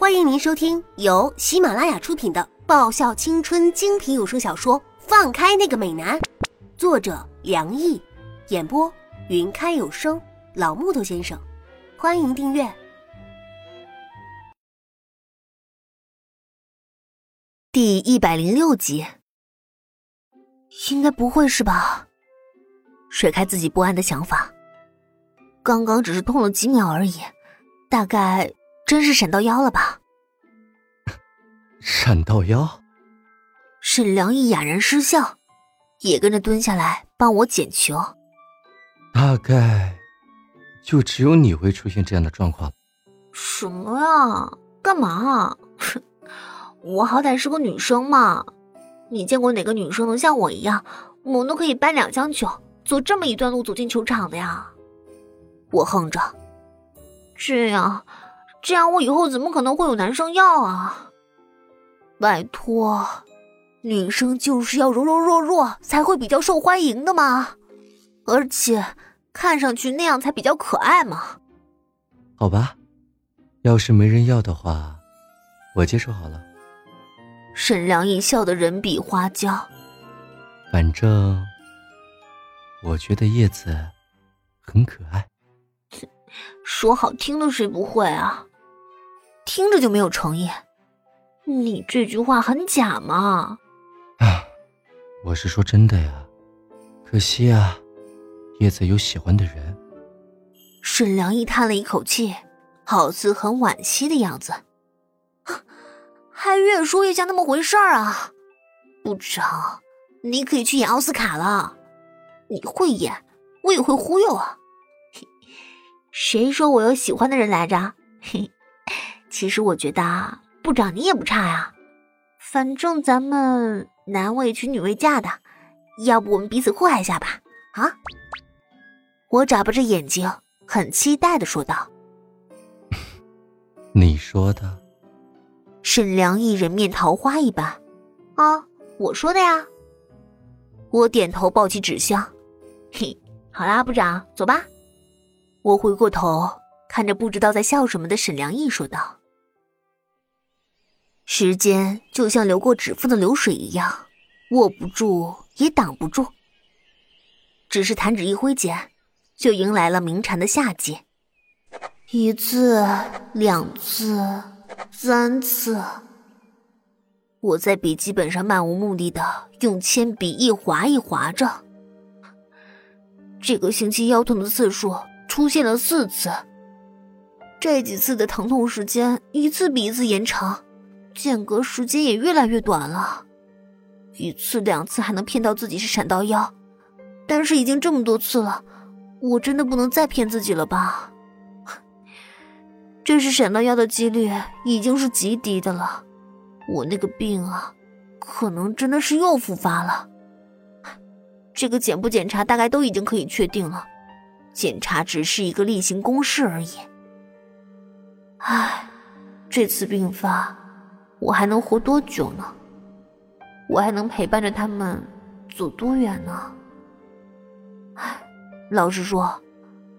欢迎您收听由喜马拉雅出品的爆笑青春精品有声小说《放开那个美男》，作者梁毅，演播云开有声老木头先生。欢迎订阅第一百零六集。应该不会是吧？甩开自己不安的想法，刚刚只是痛了几秒而已，大概真是闪到腰了吧？闪到腰？沈良义哑然失笑，也跟着蹲下来帮我捡球。大概就只有你会出现这样的状况。什么呀？干嘛？我好歹是个女生嘛！你见过哪个女生能像我一样，猛的可以搬两箱球，走这么一段路走进球场的呀？我哼着，这样，这样我以后怎么可能会有男生要啊？拜托，女生就是要柔柔弱弱才会比较受欢迎的嘛，而且看上去那样才比较可爱嘛。好吧，要是没人要的话，我接受好了。沈良一笑的人比花娇。反正我觉得叶子很可爱。说好听的谁不会啊？听着就没有诚意。你这句话很假嘛？啊，我是说真的呀。可惜啊，叶子有喜欢的人。沈良义叹了一口气，好似很惋惜的样子。还越说越像那么回事儿啊！部长，你可以去演奥斯卡了。你会演，我也会忽悠啊。谁说我有喜欢的人来着？嘿，其实我觉得部长你也不差呀。反正咱们男未娶女未嫁的，要不我们彼此祸害下吧？啊！我眨巴着眼睛，很期待的说道：“你说的。”沈良义人面桃花一般，啊，我说的呀。我点头抱起纸箱，嘿，好啦，部长，走吧。我回过头看着不知道在笑什么的沈良义说道：“时间就像流过指缝的流水一样，握不住也挡不住。只是弹指一挥间，就迎来了鸣蝉的夏季。一次，两次。”三次，我在笔记本上漫无目的的用铅笔一划一划着。这个星期腰痛的次数出现了四次，这几次的疼痛时间一次比一次延长，间隔时间也越来越短了。一次两次还能骗到自己是闪到腰，但是已经这么多次了，我真的不能再骗自己了吧？这是闪到腰的几率已经是极低的了，我那个病啊，可能真的是又复发了。这个检不检查大概都已经可以确定了，检查只是一个例行公事而已。唉，这次病发，我还能活多久呢？我还能陪伴着他们走多远呢？唉，老实说，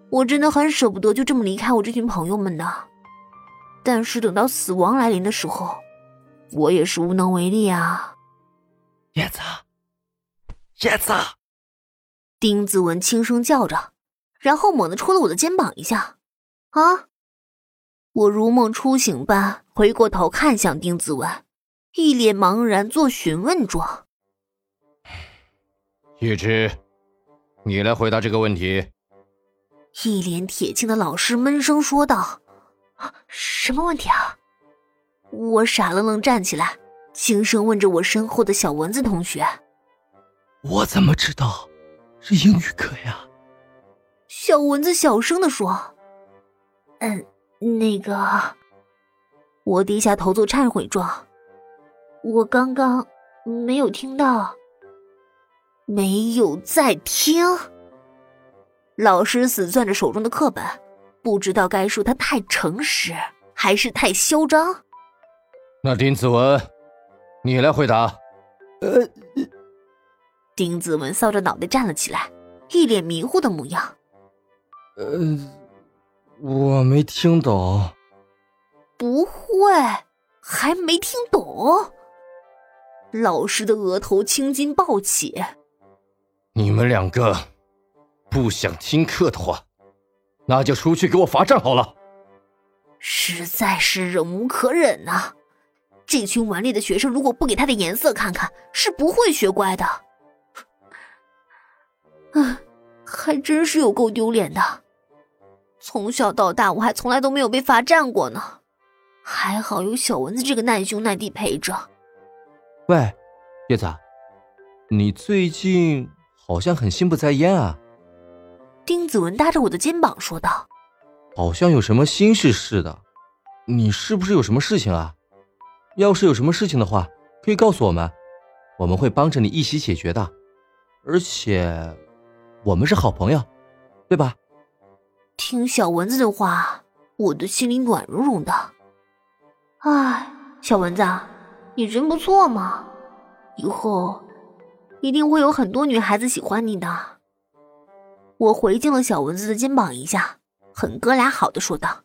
我真的很舍不得就这么离开我这群朋友们的。但是等到死亡来临的时候，我也是无能为力啊！叶子，叶子，丁子文轻声叫着，然后猛地戳了我的肩膀一下。啊！我如梦初醒般回过头看向丁子文，一脸茫然，做询问状。玉芝，你来回答这个问题。一脸铁青的老师闷声说道。什么问题啊？我傻愣愣站起来，轻声问着我身后的小蚊子同学：“我怎么知道是英语课呀？”小蚊子小声的说：“嗯，那个……”我低下头做忏悔状：“我刚刚没有听到，没有在听。”老师死攥着手中的课本。不知道该说他太诚实，还是太嚣张。那丁子文，你来回答。呃，丁子文搔着脑袋站了起来，一脸迷糊的模样。呃，我没听懂。不会，还没听懂。老师的额头青筋暴起。你们两个不想听课的话，那就出去给我罚站好了。实在是忍无可忍呐！这群顽劣的学生，如果不给他的颜色看看，是不会学乖的。嗯，还真是有够丢脸的。从小到大，我还从来都没有被罚站过呢。还好有小蚊子这个难兄难弟陪着。喂，叶子，你最近好像很心不在焉啊。丁子文搭着我的肩膀说道：“好像有什么心事似的，你是不是有什么事情啊？”要是有什么事情的话，可以告诉我们，我们会帮着你一起解决的。而且，我们是好朋友，对吧？听小蚊子的话，我的心里暖融融的。哎，小蚊子，你人不错嘛，以后一定会有很多女孩子喜欢你的。我回敬了小蚊子的肩膀一下，很哥俩好的说道：“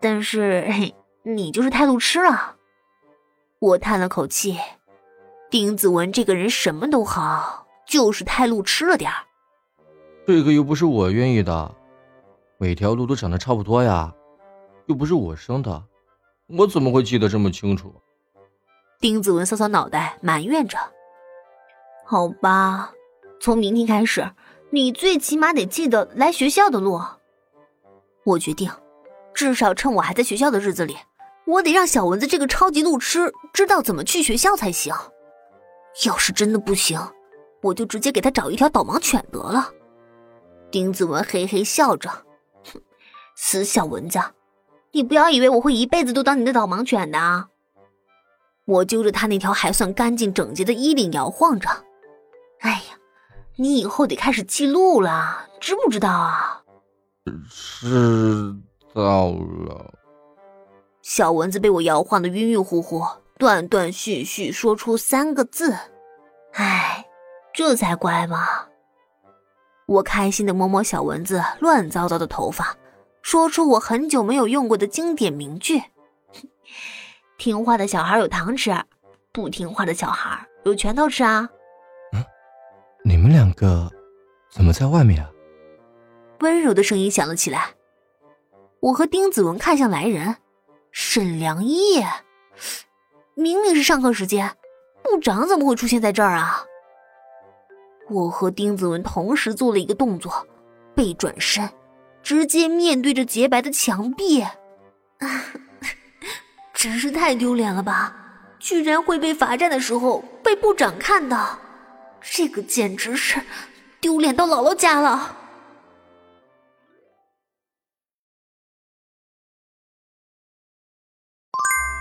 但是，嘿，你就是太路痴了。”我叹了口气，丁子文这个人什么都好，就是太路痴了点儿。这个又不是我愿意的，每条路都长得差不多呀，又不是我生的，我怎么会记得这么清楚？丁子文搔搔脑袋，埋怨着：“好吧，从明天开始，你最起码得记得来学校的路。我决定，至少趁我还在学校的日子里。”我得让小蚊子这个超级路痴知道怎么去学校才行。要是真的不行，我就直接给他找一条导盲犬得了。丁子文嘿嘿笑着，死小蚊子，你不要以为我会一辈子都当你的导盲犬的。我揪着他那条还算干净整洁的衣领摇晃着。哎呀，你以后得开始记录了，知不知道啊？知道了。小蚊子被我摇晃的晕晕乎乎，断断续续说出三个字：“哎，这才乖嘛。”我开心的摸摸小蚊子乱糟糟的头发，说出我很久没有用过的经典名句：“ 听话的小孩有糖吃，不听话的小孩有拳头吃啊。”嗯，你们两个怎么在外面啊？温柔的声音响了起来。我和丁子文看向来人。沈良义，明明是上课时间，部长怎么会出现在这儿啊？我和丁子文同时做了一个动作，背转身，直接面对着洁白的墙壁。啊 真是太丢脸了吧！居然会被罚站的时候被部长看到，这个简直是丢脸到姥姥家了。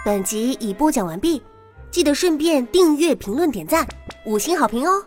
本集已播讲完毕，记得顺便订阅、评论、点赞、五星好评哦！